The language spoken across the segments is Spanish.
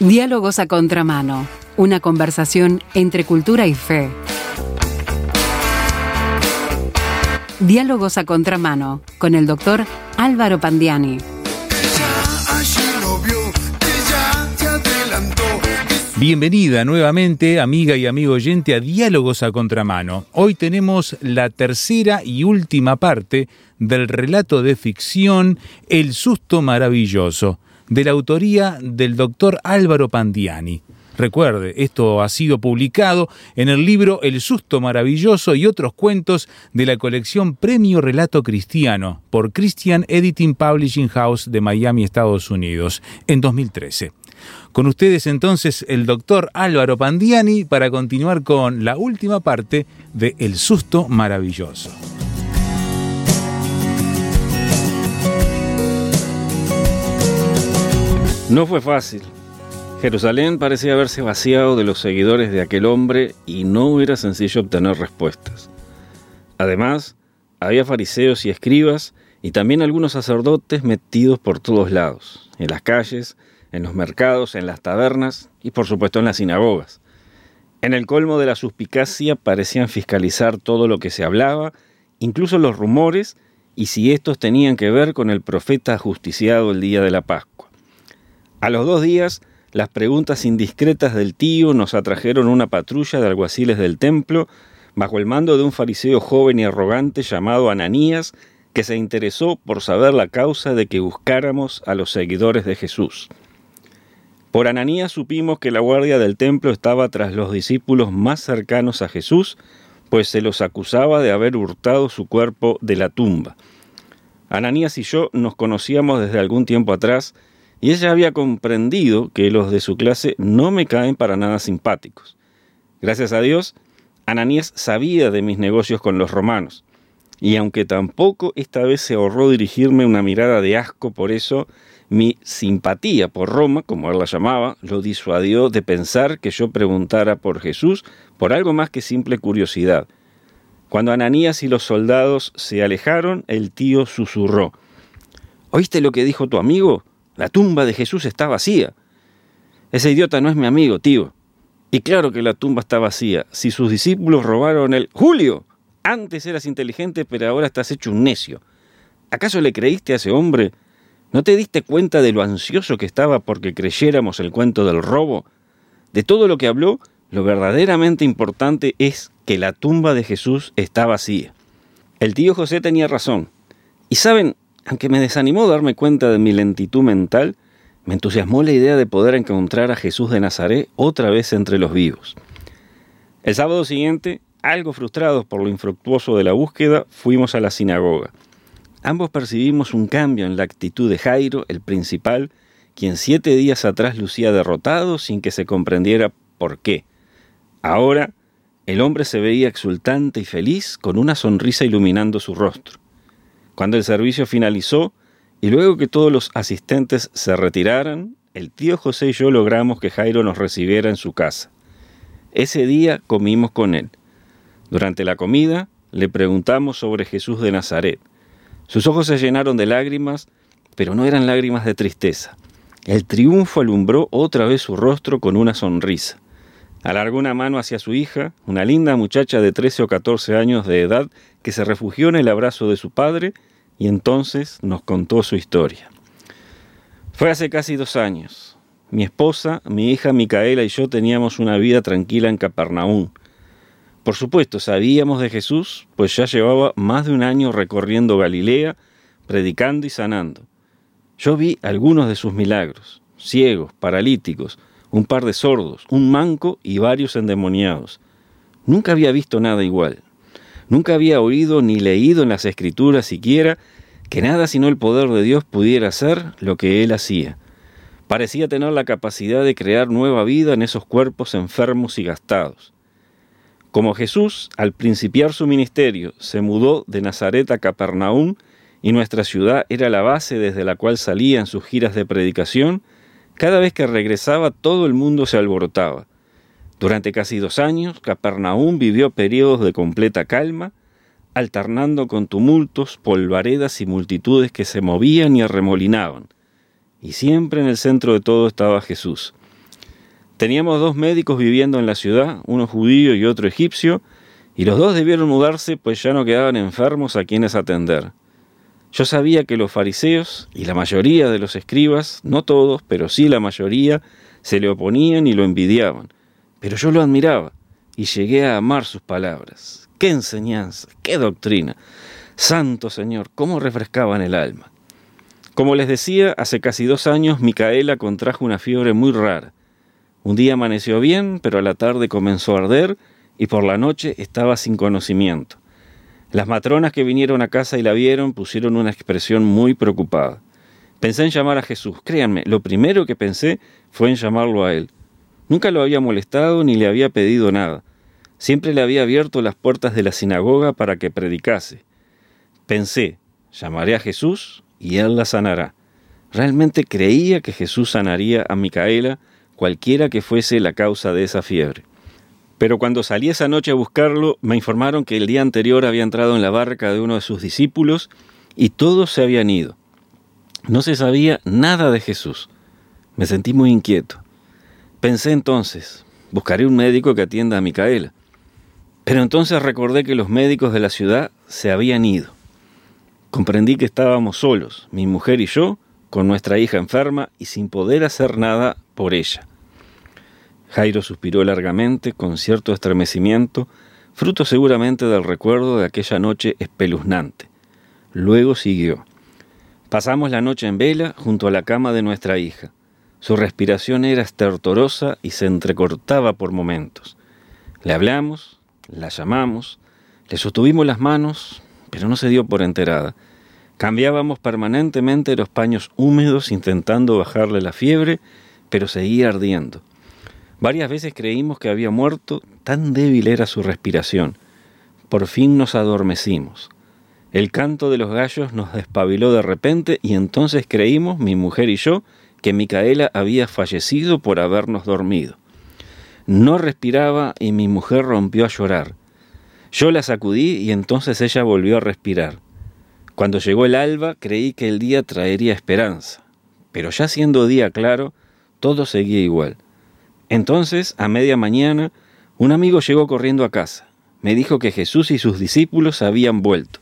Diálogos a contramano, una conversación entre cultura y fe. Diálogos a contramano con el doctor Álvaro Pandiani. Bienvenida nuevamente, amiga y amigo oyente, a Diálogos a Contramano. Hoy tenemos la tercera y última parte del relato de ficción El susto maravilloso de la autoría del doctor Álvaro Pandiani. Recuerde, esto ha sido publicado en el libro El susto maravilloso y otros cuentos de la colección Premio Relato Cristiano por Christian Editing Publishing House de Miami, Estados Unidos, en 2013. Con ustedes entonces el doctor Álvaro Pandiani para continuar con la última parte de El susto maravilloso. No fue fácil. Jerusalén parecía haberse vaciado de los seguidores de aquel hombre y no era sencillo obtener respuestas. Además, había fariseos y escribas y también algunos sacerdotes metidos por todos lados, en las calles, en los mercados, en las tabernas y por supuesto en las sinagogas. En el colmo de la suspicacia parecían fiscalizar todo lo que se hablaba, incluso los rumores, y si estos tenían que ver con el profeta justiciado el día de la Pascua. A los dos días, las preguntas indiscretas del tío nos atrajeron una patrulla de alguaciles del templo bajo el mando de un fariseo joven y arrogante llamado Ananías, que se interesó por saber la causa de que buscáramos a los seguidores de Jesús. Por Ananías supimos que la guardia del templo estaba tras los discípulos más cercanos a Jesús, pues se los acusaba de haber hurtado su cuerpo de la tumba. Ananías y yo nos conocíamos desde algún tiempo atrás y ella había comprendido que los de su clase no me caen para nada simpáticos. Gracias a Dios, Ananías sabía de mis negocios con los romanos, y aunque tampoco esta vez se ahorró dirigirme una mirada de asco por eso, mi simpatía por Roma, como él la llamaba, lo disuadió de pensar que yo preguntara por Jesús por algo más que simple curiosidad. Cuando Ananías y los soldados se alejaron, el tío susurró. ¿Oíste lo que dijo tu amigo? La tumba de Jesús está vacía. Ese idiota no es mi amigo, tío. Y claro que la tumba está vacía. Si sus discípulos robaron el... Julio, antes eras inteligente, pero ahora estás hecho un necio. ¿Acaso le creíste a ese hombre? ¿No te diste cuenta de lo ansioso que estaba porque creyéramos el cuento del robo? De todo lo que habló, lo verdaderamente importante es que la tumba de Jesús está vacía. El tío José tenía razón. Y saben, aunque me desanimó darme cuenta de mi lentitud mental, me entusiasmó la idea de poder encontrar a Jesús de Nazaret otra vez entre los vivos. El sábado siguiente, algo frustrados por lo infructuoso de la búsqueda, fuimos a la sinagoga. Ambos percibimos un cambio en la actitud de Jairo, el principal, quien siete días atrás lucía derrotado sin que se comprendiera por qué. Ahora, el hombre se veía exultante y feliz, con una sonrisa iluminando su rostro. Cuando el servicio finalizó y luego que todos los asistentes se retiraran, el tío José y yo logramos que Jairo nos recibiera en su casa. Ese día comimos con él. Durante la comida le preguntamos sobre Jesús de Nazaret. Sus ojos se llenaron de lágrimas, pero no eran lágrimas de tristeza. El triunfo alumbró otra vez su rostro con una sonrisa. Alargó una mano hacia su hija, una linda muchacha de 13 o 14 años de edad que se refugió en el abrazo de su padre y entonces nos contó su historia. Fue hace casi dos años. Mi esposa, mi hija Micaela y yo teníamos una vida tranquila en Capernaum. Por supuesto, sabíamos de Jesús, pues ya llevaba más de un año recorriendo Galilea, predicando y sanando. Yo vi algunos de sus milagros, ciegos, paralíticos, un par de sordos, un manco y varios endemoniados. Nunca había visto nada igual. Nunca había oído ni leído en las escrituras siquiera que nada sino el poder de Dios pudiera hacer lo que él hacía. Parecía tener la capacidad de crear nueva vida en esos cuerpos enfermos y gastados. Como Jesús, al principiar su ministerio, se mudó de Nazaret a Capernaum y nuestra ciudad era la base desde la cual salían sus giras de predicación, cada vez que regresaba todo el mundo se alborotaba. Durante casi dos años, Capernaum vivió periodos de completa calma, alternando con tumultos, polvaredas y multitudes que se movían y arremolinaban. Y siempre en el centro de todo estaba Jesús. Teníamos dos médicos viviendo en la ciudad, uno judío y otro egipcio, y los dos debieron mudarse pues ya no quedaban enfermos a quienes atender. Yo sabía que los fariseos y la mayoría de los escribas, no todos, pero sí la mayoría, se le oponían y lo envidiaban. Pero yo lo admiraba y llegué a amar sus palabras. ¡Qué enseñanza! ¡Qué doctrina! Santo Señor, cómo refrescaban el alma. Como les decía, hace casi dos años Micaela contrajo una fiebre muy rara. Un día amaneció bien, pero a la tarde comenzó a arder y por la noche estaba sin conocimiento. Las matronas que vinieron a casa y la vieron pusieron una expresión muy preocupada. Pensé en llamar a Jesús. Créanme, lo primero que pensé fue en llamarlo a él. Nunca lo había molestado ni le había pedido nada. Siempre le había abierto las puertas de la sinagoga para que predicase. Pensé, llamaré a Jesús y él la sanará. Realmente creía que Jesús sanaría a Micaela cualquiera que fuese la causa de esa fiebre. Pero cuando salí esa noche a buscarlo, me informaron que el día anterior había entrado en la barca de uno de sus discípulos y todos se habían ido. No se sabía nada de Jesús. Me sentí muy inquieto. Pensé entonces, buscaré un médico que atienda a Micaela. Pero entonces recordé que los médicos de la ciudad se habían ido. Comprendí que estábamos solos, mi mujer y yo, con nuestra hija enferma y sin poder hacer nada por ella. Jairo suspiró largamente, con cierto estremecimiento, fruto seguramente del recuerdo de aquella noche espeluznante. Luego siguió. Pasamos la noche en vela junto a la cama de nuestra hija. Su respiración era estertorosa y se entrecortaba por momentos. Le hablamos, la llamamos, le sostuvimos las manos, pero no se dio por enterada. Cambiábamos permanentemente los paños húmedos intentando bajarle la fiebre, pero seguía ardiendo. Varias veces creímos que había muerto, tan débil era su respiración. Por fin nos adormecimos. El canto de los gallos nos despabiló de repente y entonces creímos, mi mujer y yo, que Micaela había fallecido por habernos dormido. No respiraba y mi mujer rompió a llorar. Yo la sacudí y entonces ella volvió a respirar. Cuando llegó el alba creí que el día traería esperanza, pero ya siendo día claro, todo seguía igual. Entonces, a media mañana, un amigo llegó corriendo a casa. Me dijo que Jesús y sus discípulos habían vuelto.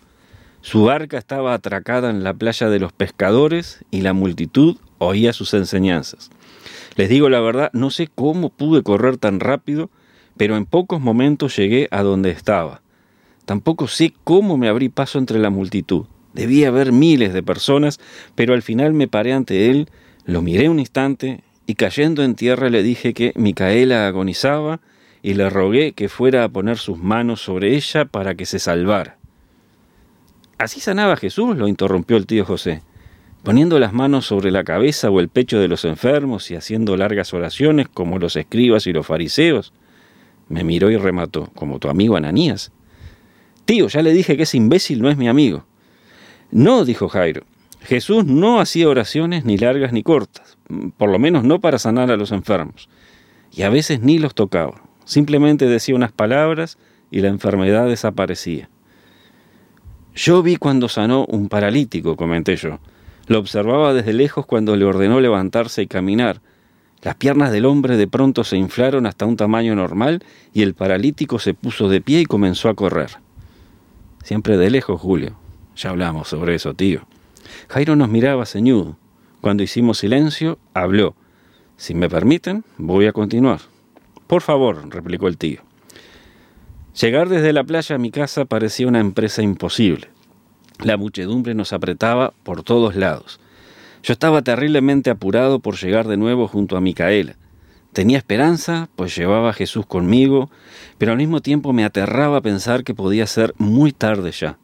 Su barca estaba atracada en la playa de los pescadores y la multitud oía sus enseñanzas. Les digo la verdad, no sé cómo pude correr tan rápido, pero en pocos momentos llegué a donde estaba. Tampoco sé cómo me abrí paso entre la multitud. Debía haber miles de personas, pero al final me paré ante él, lo miré un instante y cayendo en tierra le dije que Micaela agonizaba y le rogué que fuera a poner sus manos sobre ella para que se salvara. ¿Así sanaba Jesús? lo interrumpió el tío José, poniendo las manos sobre la cabeza o el pecho de los enfermos y haciendo largas oraciones como los escribas y los fariseos. Me miró y remató, como tu amigo Ananías. Tío, ya le dije que ese imbécil no es mi amigo. No, dijo Jairo, Jesús no hacía oraciones ni largas ni cortas por lo menos no para sanar a los enfermos. Y a veces ni los tocaba, simplemente decía unas palabras y la enfermedad desaparecía. Yo vi cuando sanó un paralítico, comenté yo. Lo observaba desde lejos cuando le ordenó levantarse y caminar. Las piernas del hombre de pronto se inflaron hasta un tamaño normal y el paralítico se puso de pie y comenzó a correr. Siempre de lejos, Julio. Ya hablamos sobre eso, tío. Jairo nos miraba ceñudo. Cuando hicimos silencio, habló. Si me permiten, voy a continuar. Por favor, replicó el tío. Llegar desde la playa a mi casa parecía una empresa imposible. La muchedumbre nos apretaba por todos lados. Yo estaba terriblemente apurado por llegar de nuevo junto a Micaela. Tenía esperanza, pues llevaba a Jesús conmigo, pero al mismo tiempo me aterraba pensar que podía ser muy tarde ya.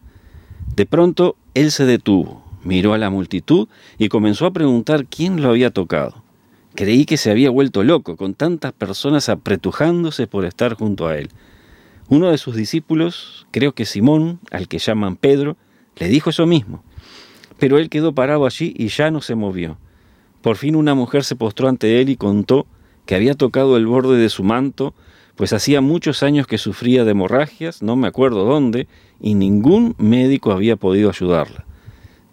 De pronto él se detuvo, Miró a la multitud y comenzó a preguntar quién lo había tocado. Creí que se había vuelto loco, con tantas personas apretujándose por estar junto a él. Uno de sus discípulos, creo que Simón, al que llaman Pedro, le dijo eso mismo. Pero él quedó parado allí y ya no se movió. Por fin una mujer se postró ante él y contó que había tocado el borde de su manto, pues hacía muchos años que sufría de hemorragias, no me acuerdo dónde, y ningún médico había podido ayudarla.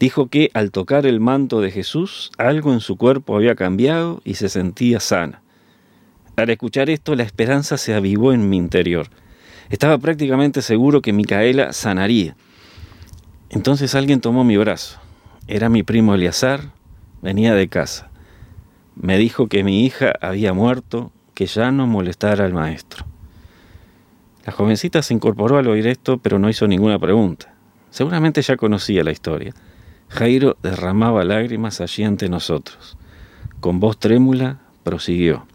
Dijo que al tocar el manto de Jesús algo en su cuerpo había cambiado y se sentía sana. Al escuchar esto, la esperanza se avivó en mi interior. Estaba prácticamente seguro que Micaela sanaría. Entonces alguien tomó mi brazo. Era mi primo Eleazar, venía de casa. Me dijo que mi hija había muerto, que ya no molestara al maestro. La jovencita se incorporó al oír esto, pero no hizo ninguna pregunta. Seguramente ya conocía la historia. Jairo derramaba lágrimas allí ante nosotros. Con voz trémula, prosiguió.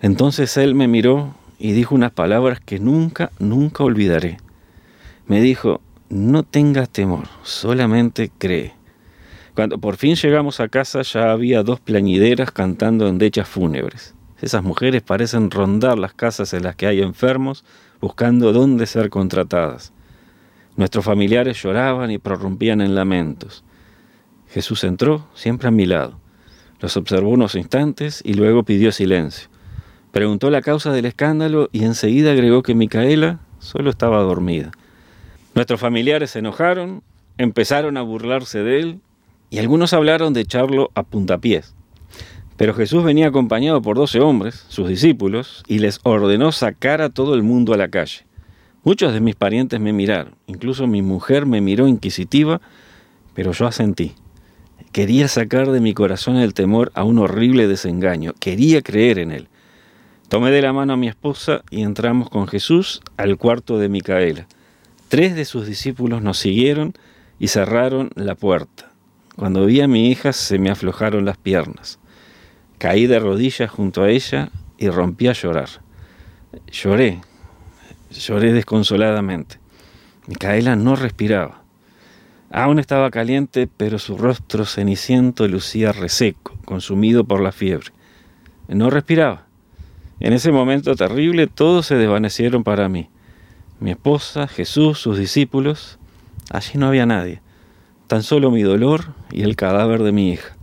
Entonces él me miró y dijo unas palabras que nunca, nunca olvidaré. Me dijo, no tengas temor, solamente cree. Cuando por fin llegamos a casa ya había dos plañideras cantando endechas fúnebres. Esas mujeres parecen rondar las casas en las que hay enfermos buscando dónde ser contratadas. Nuestros familiares lloraban y prorrumpían en lamentos. Jesús entró, siempre a mi lado. Los observó unos instantes y luego pidió silencio. Preguntó la causa del escándalo y enseguida agregó que Micaela solo estaba dormida. Nuestros familiares se enojaron, empezaron a burlarse de él y algunos hablaron de echarlo a puntapiés. Pero Jesús venía acompañado por doce hombres, sus discípulos, y les ordenó sacar a todo el mundo a la calle. Muchos de mis parientes me miraron, incluso mi mujer me miró inquisitiva, pero yo asentí. Quería sacar de mi corazón el temor a un horrible desengaño, quería creer en él. Tomé de la mano a mi esposa y entramos con Jesús al cuarto de Micaela. Tres de sus discípulos nos siguieron y cerraron la puerta. Cuando vi a mi hija se me aflojaron las piernas. Caí de rodillas junto a ella y rompí a llorar. Lloré, lloré desconsoladamente. Micaela no respiraba. Aún estaba caliente, pero su rostro ceniciento lucía reseco, consumido por la fiebre. No respiraba. En ese momento terrible todos se desvanecieron para mí. Mi esposa, Jesús, sus discípulos. Allí no había nadie. Tan solo mi dolor y el cadáver de mi hija.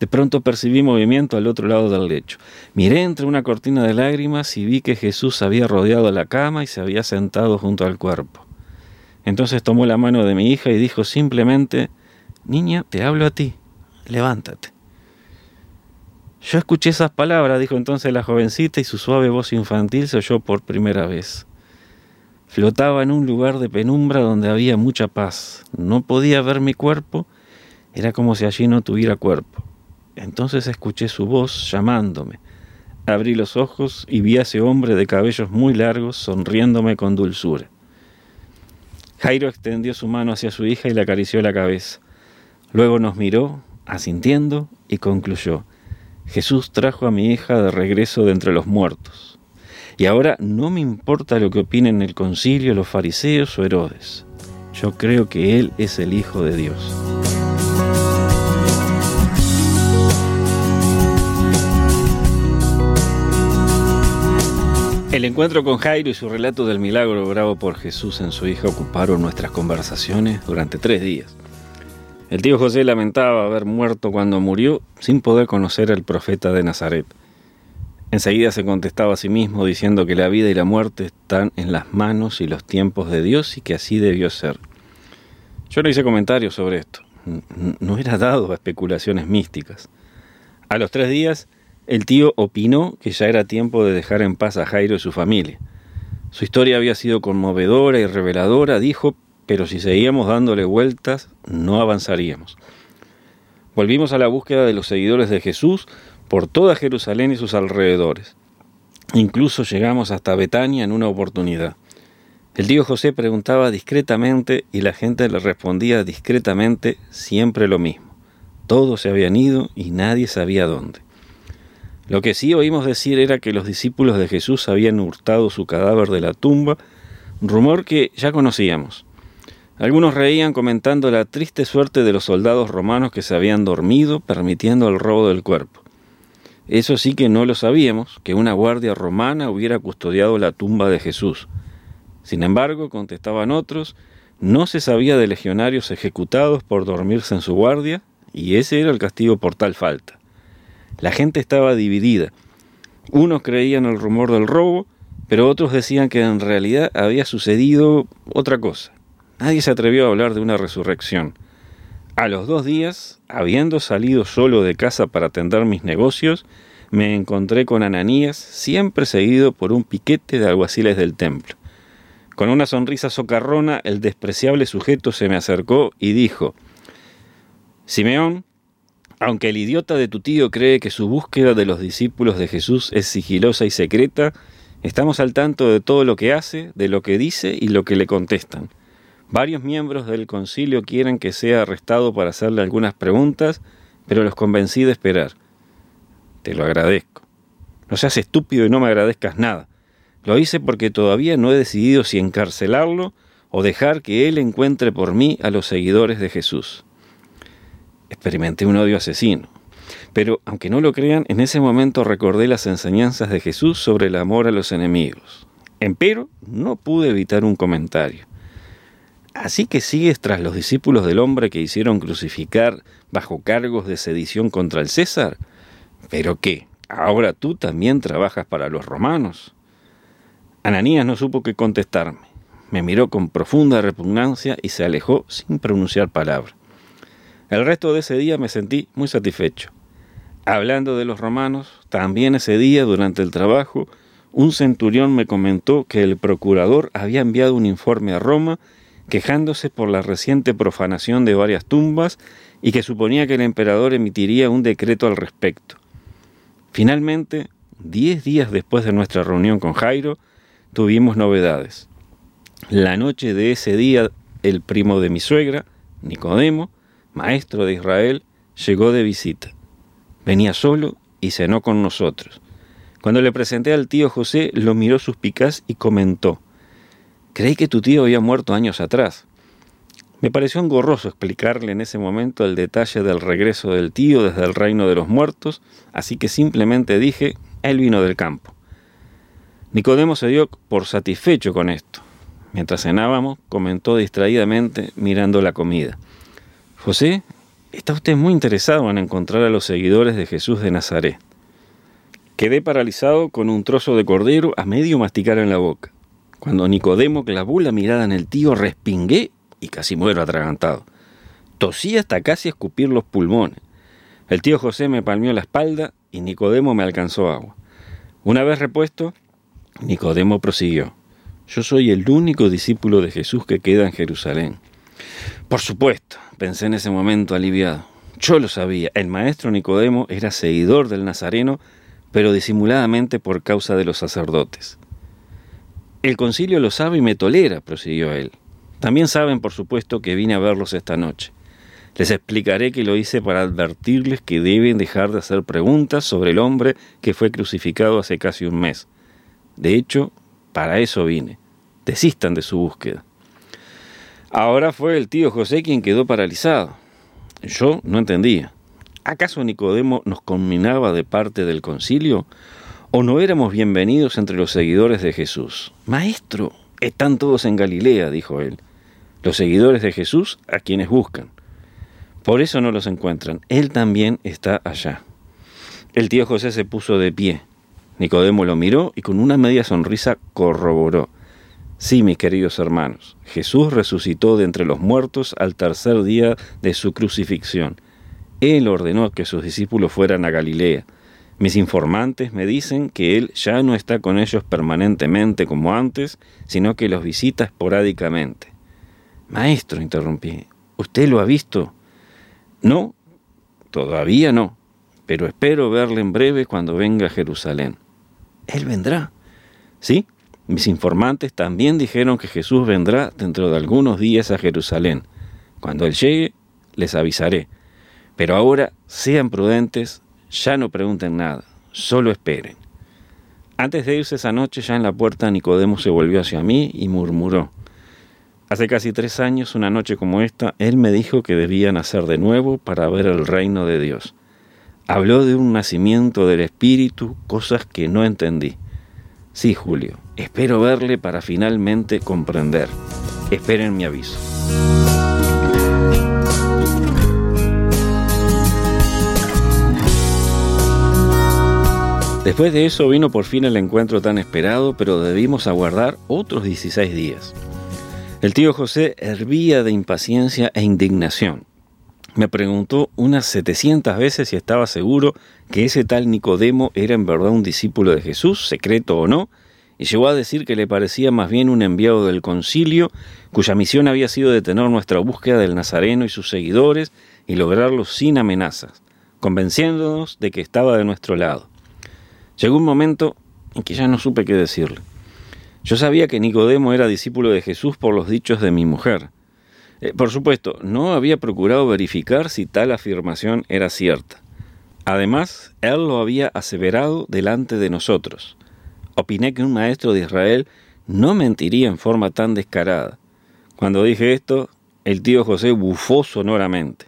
De pronto percibí movimiento al otro lado del lecho. Miré entre una cortina de lágrimas y vi que Jesús había rodeado la cama y se había sentado junto al cuerpo. Entonces tomó la mano de mi hija y dijo simplemente, Niña, te hablo a ti, levántate. Yo escuché esas palabras, dijo entonces la jovencita, y su suave voz infantil se oyó por primera vez. Flotaba en un lugar de penumbra donde había mucha paz. No podía ver mi cuerpo, era como si allí no tuviera cuerpo. Entonces escuché su voz llamándome. Abrí los ojos y vi a ese hombre de cabellos muy largos sonriéndome con dulzura. Jairo extendió su mano hacia su hija y le acarició la cabeza. Luego nos miró, asintiendo, y concluyó. Jesús trajo a mi hija de regreso de entre los muertos. Y ahora no me importa lo que opinen el concilio, los fariseos o Herodes. Yo creo que Él es el Hijo de Dios. El encuentro con Jairo y su relato del milagro bravo por Jesús en su hija ocuparon nuestras conversaciones durante tres días. El tío José lamentaba haber muerto cuando murió sin poder conocer al profeta de Nazaret. Enseguida se contestaba a sí mismo diciendo que la vida y la muerte están en las manos y los tiempos de Dios y que así debió ser. Yo no hice comentarios sobre esto. No era dado a especulaciones místicas. A los tres días, el tío opinó que ya era tiempo de dejar en paz a Jairo y su familia. Su historia había sido conmovedora y reveladora, dijo, pero si seguíamos dándole vueltas, no avanzaríamos. Volvimos a la búsqueda de los seguidores de Jesús por toda Jerusalén y sus alrededores. Incluso llegamos hasta Betania en una oportunidad. El tío José preguntaba discretamente y la gente le respondía discretamente siempre lo mismo. Todos se habían ido y nadie sabía dónde. Lo que sí oímos decir era que los discípulos de Jesús habían hurtado su cadáver de la tumba, rumor que ya conocíamos. Algunos reían comentando la triste suerte de los soldados romanos que se habían dormido permitiendo el robo del cuerpo. Eso sí que no lo sabíamos, que una guardia romana hubiera custodiado la tumba de Jesús. Sin embargo, contestaban otros, no se sabía de legionarios ejecutados por dormirse en su guardia, y ese era el castigo por tal falta. La gente estaba dividida. Unos creían el rumor del robo, pero otros decían que en realidad había sucedido otra cosa. Nadie se atrevió a hablar de una resurrección. A los dos días, habiendo salido solo de casa para atender mis negocios, me encontré con Ananías, siempre seguido por un piquete de alguaciles del templo. Con una sonrisa socarrona, el despreciable sujeto se me acercó y dijo, Simeón, aunque el idiota de tu tío cree que su búsqueda de los discípulos de Jesús es sigilosa y secreta, estamos al tanto de todo lo que hace, de lo que dice y lo que le contestan. Varios miembros del concilio quieren que sea arrestado para hacerle algunas preguntas, pero los convencí de esperar. Te lo agradezco. No seas estúpido y no me agradezcas nada. Lo hice porque todavía no he decidido si encarcelarlo o dejar que él encuentre por mí a los seguidores de Jesús. Experimenté un odio asesino. Pero, aunque no lo crean, en ese momento recordé las enseñanzas de Jesús sobre el amor a los enemigos. Empero, no pude evitar un comentario. Así que sigues tras los discípulos del hombre que hicieron crucificar bajo cargos de sedición contra el César. ¿Pero qué? ¿Ahora tú también trabajas para los romanos? Ananías no supo qué contestarme. Me miró con profunda repugnancia y se alejó sin pronunciar palabra. El resto de ese día me sentí muy satisfecho. Hablando de los romanos, también ese día durante el trabajo, un centurión me comentó que el procurador había enviado un informe a Roma quejándose por la reciente profanación de varias tumbas y que suponía que el emperador emitiría un decreto al respecto. Finalmente, diez días después de nuestra reunión con Jairo, tuvimos novedades. La noche de ese día, el primo de mi suegra, Nicodemo, maestro de Israel, llegó de visita. Venía solo y cenó con nosotros. Cuando le presenté al tío José, lo miró suspicaz y comentó, Creí que tu tío había muerto años atrás. Me pareció engorroso explicarle en ese momento el detalle del regreso del tío desde el reino de los muertos, así que simplemente dije, él vino del campo. Nicodemo se dio por satisfecho con esto. Mientras cenábamos, comentó distraídamente mirando la comida. José, está usted muy interesado en encontrar a los seguidores de Jesús de Nazaret. Quedé paralizado con un trozo de cordero a medio masticar en la boca. Cuando Nicodemo clavó la mirada en el tío, respingué y casi muero atragantado. Tosí hasta casi escupir los pulmones. El tío José me palmió la espalda y Nicodemo me alcanzó agua. Una vez repuesto, Nicodemo prosiguió. Yo soy el único discípulo de Jesús que queda en Jerusalén. Por supuesto, pensé en ese momento aliviado. Yo lo sabía, el maestro Nicodemo era seguidor del Nazareno, pero disimuladamente por causa de los sacerdotes. El concilio lo sabe y me tolera, prosiguió él. También saben, por supuesto, que vine a verlos esta noche. Les explicaré que lo hice para advertirles que deben dejar de hacer preguntas sobre el hombre que fue crucificado hace casi un mes. De hecho, para eso vine. Desistan de su búsqueda. Ahora fue el tío José quien quedó paralizado. Yo no entendía. ¿Acaso Nicodemo nos combinaba de parte del concilio? ¿O no éramos bienvenidos entre los seguidores de Jesús? Maestro, están todos en Galilea, dijo él. Los seguidores de Jesús a quienes buscan. Por eso no los encuentran. Él también está allá. El tío José se puso de pie. Nicodemo lo miró y con una media sonrisa corroboró. Sí, mis queridos hermanos, Jesús resucitó de entre los muertos al tercer día de su crucifixión. Él ordenó que sus discípulos fueran a Galilea mis informantes me dicen que él ya no está con ellos permanentemente como antes, sino que los visita esporádicamente. Maestro, interrumpí, ¿usted lo ha visto? No, todavía no, pero espero verle en breve cuando venga a Jerusalén. Él vendrá. Sí, mis informantes también dijeron que Jesús vendrá dentro de algunos días a Jerusalén. Cuando Él llegue, les avisaré. Pero ahora sean prudentes ya no pregunten nada, solo esperen. Antes de irse esa noche, ya en la puerta, Nicodemo se volvió hacia mí y murmuró. Hace casi tres años, una noche como esta, él me dijo que debía nacer de nuevo para ver el reino de Dios. Habló de un nacimiento del Espíritu, cosas que no entendí. Sí, Julio, espero verle para finalmente comprender. Esperen mi aviso. Después de eso vino por fin el encuentro tan esperado, pero debimos aguardar otros 16 días. El tío José hervía de impaciencia e indignación. Me preguntó unas 700 veces si estaba seguro que ese tal Nicodemo era en verdad un discípulo de Jesús, secreto o no, y llegó a decir que le parecía más bien un enviado del concilio, cuya misión había sido detener nuestra búsqueda del Nazareno y sus seguidores y lograrlo sin amenazas, convenciéndonos de que estaba de nuestro lado. Llegó un momento en que ya no supe qué decirle. Yo sabía que Nicodemo era discípulo de Jesús por los dichos de mi mujer, eh, por supuesto, no había procurado verificar si tal afirmación era cierta. Además, él lo había aseverado delante de nosotros. Opiné que un maestro de Israel no mentiría en forma tan descarada. Cuando dije esto, el tío José bufó sonoramente.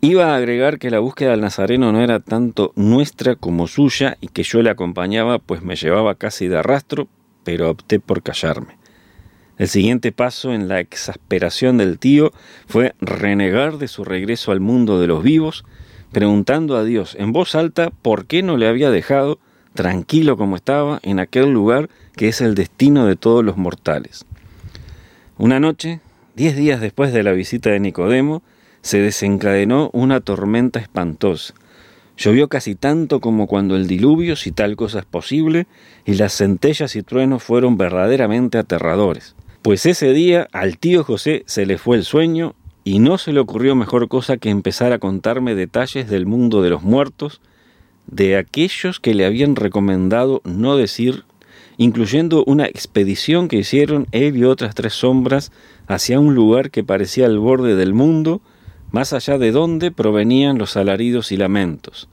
Iba a agregar que la búsqueda del Nazareno no era tanto nuestra como suya y que yo le acompañaba pues me llevaba casi de arrastro, pero opté por callarme. El siguiente paso en la exasperación del tío fue renegar de su regreso al mundo de los vivos, preguntando a Dios en voz alta por qué no le había dejado, tranquilo como estaba, en aquel lugar que es el destino de todos los mortales. Una noche, diez días después de la visita de Nicodemo, se desencadenó una tormenta espantosa. Llovió casi tanto como cuando el diluvio, si tal cosa es posible, y las centellas y truenos fueron verdaderamente aterradores. Pues ese día al tío José se le fue el sueño y no se le ocurrió mejor cosa que empezar a contarme detalles del mundo de los muertos, de aquellos que le habían recomendado no decir, incluyendo una expedición que hicieron él y otras tres sombras hacia un lugar que parecía al borde del mundo, más allá de donde provenían los alaridos y lamentos.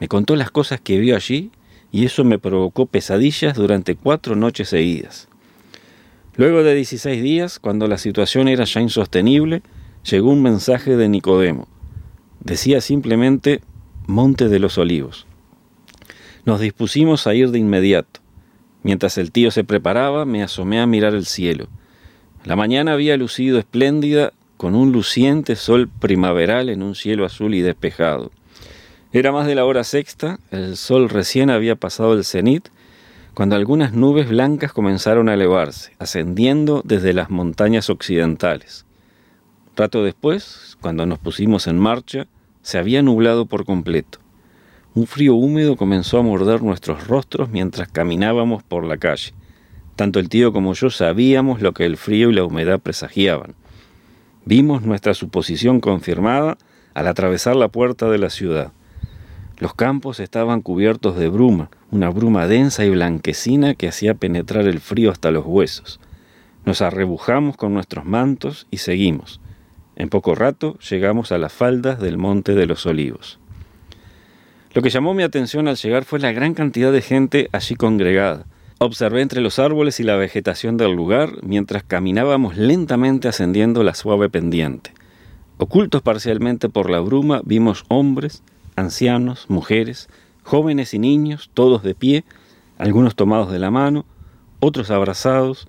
Me contó las cosas que vio allí y eso me provocó pesadillas durante cuatro noches seguidas. Luego de 16 días, cuando la situación era ya insostenible, llegó un mensaje de Nicodemo. Decía simplemente Monte de los Olivos. Nos dispusimos a ir de inmediato. Mientras el tío se preparaba, me asomé a mirar el cielo. La mañana había lucido espléndida con un luciente sol primaveral en un cielo azul y despejado. Era más de la hora sexta, el sol recién había pasado el cenit cuando algunas nubes blancas comenzaron a elevarse, ascendiendo desde las montañas occidentales. Rato después, cuando nos pusimos en marcha, se había nublado por completo. Un frío húmedo comenzó a morder nuestros rostros mientras caminábamos por la calle. Tanto el tío como yo sabíamos lo que el frío y la humedad presagiaban. Vimos nuestra suposición confirmada al atravesar la puerta de la ciudad. Los campos estaban cubiertos de bruma, una bruma densa y blanquecina que hacía penetrar el frío hasta los huesos. Nos arrebujamos con nuestros mantos y seguimos. En poco rato llegamos a las faldas del Monte de los Olivos. Lo que llamó mi atención al llegar fue la gran cantidad de gente allí congregada. Observé entre los árboles y la vegetación del lugar mientras caminábamos lentamente ascendiendo la suave pendiente. Ocultos parcialmente por la bruma vimos hombres, ancianos, mujeres, jóvenes y niños, todos de pie, algunos tomados de la mano, otros abrazados,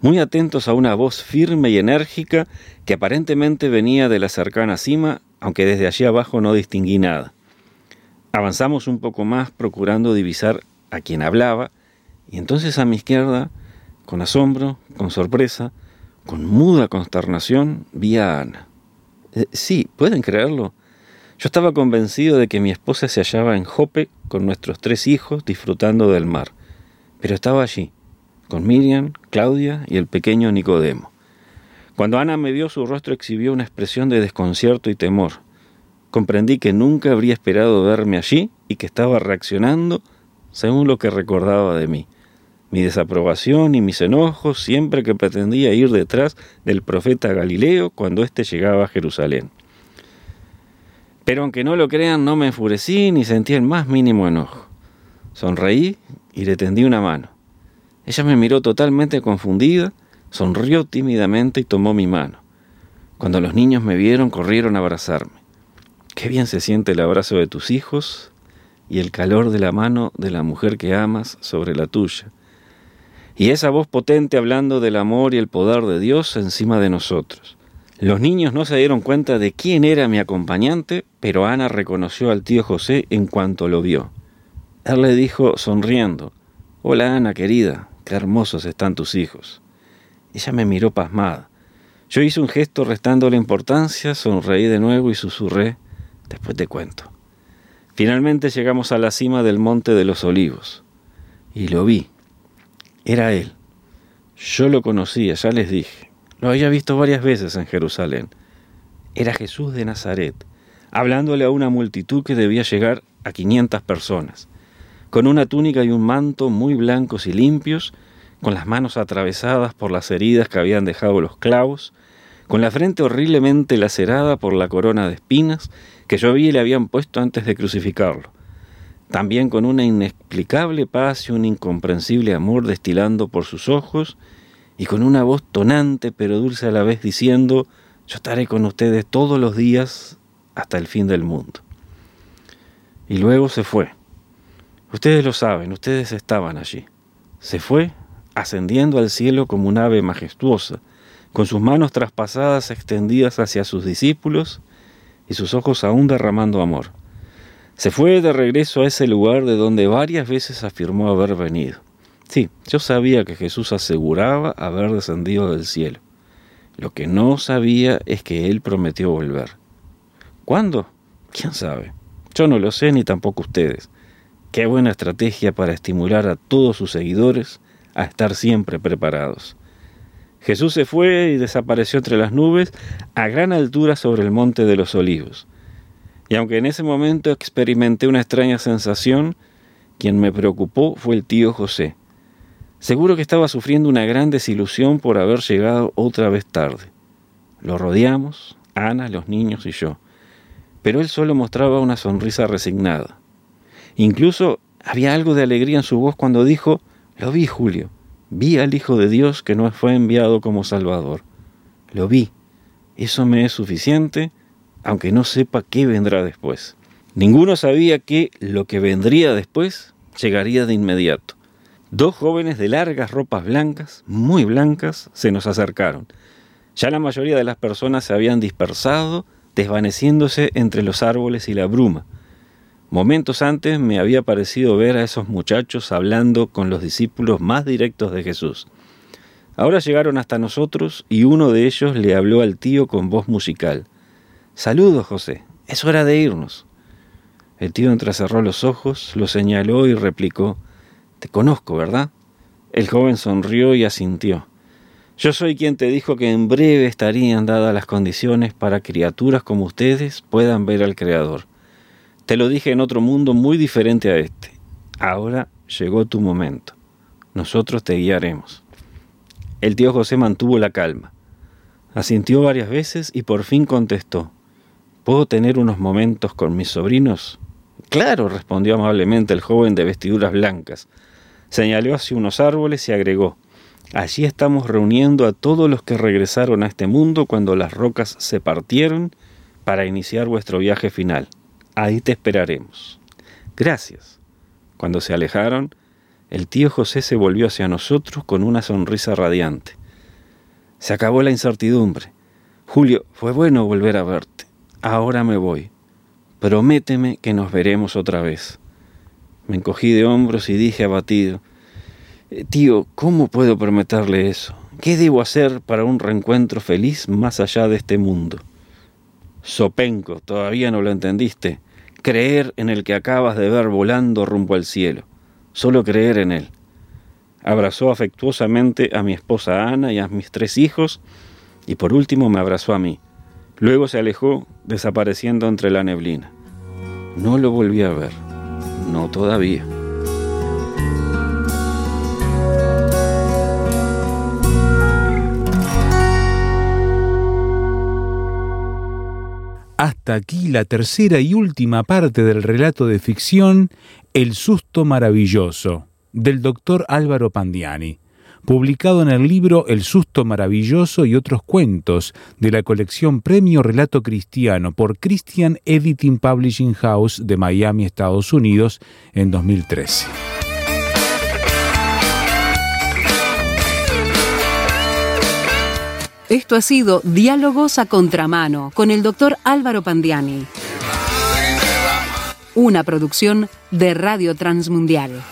muy atentos a una voz firme y enérgica que aparentemente venía de la cercana cima, aunque desde allí abajo no distinguí nada. Avanzamos un poco más procurando divisar a quien hablaba, y entonces a mi izquierda, con asombro, con sorpresa, con muda consternación, vi a Ana. Eh, sí, ¿pueden creerlo? Yo estaba convencido de que mi esposa se hallaba en Jope con nuestros tres hijos disfrutando del mar, pero estaba allí, con Miriam, Claudia y el pequeño Nicodemo. Cuando Ana me vio, su rostro exhibió una expresión de desconcierto y temor. Comprendí que nunca habría esperado verme allí y que estaba reaccionando según lo que recordaba de mí. Mi desaprobación y mis enojos siempre que pretendía ir detrás del profeta Galileo cuando éste llegaba a Jerusalén. Pero aunque no lo crean, no me enfurecí ni sentí el más mínimo enojo. Sonreí y le tendí una mano. Ella me miró totalmente confundida, sonrió tímidamente y tomó mi mano. Cuando los niños me vieron, corrieron a abrazarme. Qué bien se siente el abrazo de tus hijos y el calor de la mano de la mujer que amas sobre la tuya. Y esa voz potente hablando del amor y el poder de Dios encima de nosotros. Los niños no se dieron cuenta de quién era mi acompañante, pero Ana reconoció al tío José en cuanto lo vio. Él le dijo, sonriendo, Hola Ana, querida, qué hermosos están tus hijos. Ella me miró pasmada. Yo hice un gesto restando la importancia, sonreí de nuevo y susurré, después te cuento. Finalmente llegamos a la cima del Monte de los Olivos. Y lo vi. Era él. Yo lo conocía, ya les dije. Lo había visto varias veces en Jerusalén. Era Jesús de Nazaret, hablándole a una multitud que debía llegar a 500 personas, con una túnica y un manto muy blancos y limpios, con las manos atravesadas por las heridas que habían dejado los clavos, con la frente horriblemente lacerada por la corona de espinas que yo vi y le habían puesto antes de crucificarlo. También con una inexplicable paz y un incomprensible amor destilando por sus ojos, y con una voz tonante pero dulce a la vez diciendo, yo estaré con ustedes todos los días hasta el fin del mundo. Y luego se fue. Ustedes lo saben, ustedes estaban allí. Se fue ascendiendo al cielo como un ave majestuosa, con sus manos traspasadas extendidas hacia sus discípulos y sus ojos aún derramando amor. Se fue de regreso a ese lugar de donde varias veces afirmó haber venido. Sí, yo sabía que Jesús aseguraba haber descendido del cielo. Lo que no sabía es que Él prometió volver. ¿Cuándo? ¿Quién sabe? Yo no lo sé ni tampoco ustedes. Qué buena estrategia para estimular a todos sus seguidores a estar siempre preparados. Jesús se fue y desapareció entre las nubes a gran altura sobre el monte de los olivos. Y aunque en ese momento experimenté una extraña sensación, quien me preocupó fue el tío José. Seguro que estaba sufriendo una gran desilusión por haber llegado otra vez tarde. Lo rodeamos, Ana, los niños y yo, pero él solo mostraba una sonrisa resignada. Incluso había algo de alegría en su voz cuando dijo, lo vi, Julio. Vi al Hijo de Dios que no fue enviado como Salvador. Lo vi. Eso me es suficiente, aunque no sepa qué vendrá después. Ninguno sabía que lo que vendría después llegaría de inmediato. Dos jóvenes de largas ropas blancas, muy blancas, se nos acercaron. Ya la mayoría de las personas se habían dispersado, desvaneciéndose entre los árboles y la bruma. Momentos antes me había parecido ver a esos muchachos hablando con los discípulos más directos de Jesús. Ahora llegaron hasta nosotros y uno de ellos le habló al tío con voz musical. Saludos, José. Es hora de irnos. El tío entrecerró los ojos, lo señaló y replicó, Conozco, ¿verdad? El joven sonrió y asintió. Yo soy quien te dijo que en breve estarían dadas las condiciones para criaturas como ustedes puedan ver al Creador. Te lo dije en otro mundo muy diferente a este. Ahora llegó tu momento. Nosotros te guiaremos. El tío José mantuvo la calma. Asintió varias veces y por fin contestó. ¿Puedo tener unos momentos con mis sobrinos? Claro, respondió amablemente el joven de vestiduras blancas. Señaló hacia unos árboles y agregó, Allí estamos reuniendo a todos los que regresaron a este mundo cuando las rocas se partieron para iniciar vuestro viaje final ahí te esperaremos. Gracias. Cuando se alejaron, el tío José se volvió hacia nosotros con una sonrisa radiante. Se acabó la incertidumbre. Julio, fue bueno volver a verte. Ahora me voy. Prométeme que nos veremos otra vez. Me encogí de hombros y dije abatido, eh, Tío, ¿cómo puedo prometerle eso? ¿Qué debo hacer para un reencuentro feliz más allá de este mundo? Sopenco, todavía no lo entendiste creer en el que acabas de ver volando rumbo al cielo, solo creer en él. Abrazó afectuosamente a mi esposa Ana y a mis tres hijos, y por último me abrazó a mí. Luego se alejó, desapareciendo entre la neblina. No lo volví a ver, no todavía. Hasta aquí la tercera y última parte del relato de ficción El susto maravilloso, del doctor Álvaro Pandiani, publicado en el libro El susto maravilloso y otros cuentos de la colección Premio Relato Cristiano por Christian Editing Publishing House de Miami, Estados Unidos, en 2013. Esto ha sido Diálogos a Contramano con el doctor Álvaro Pandiani. Una producción de Radio Transmundial.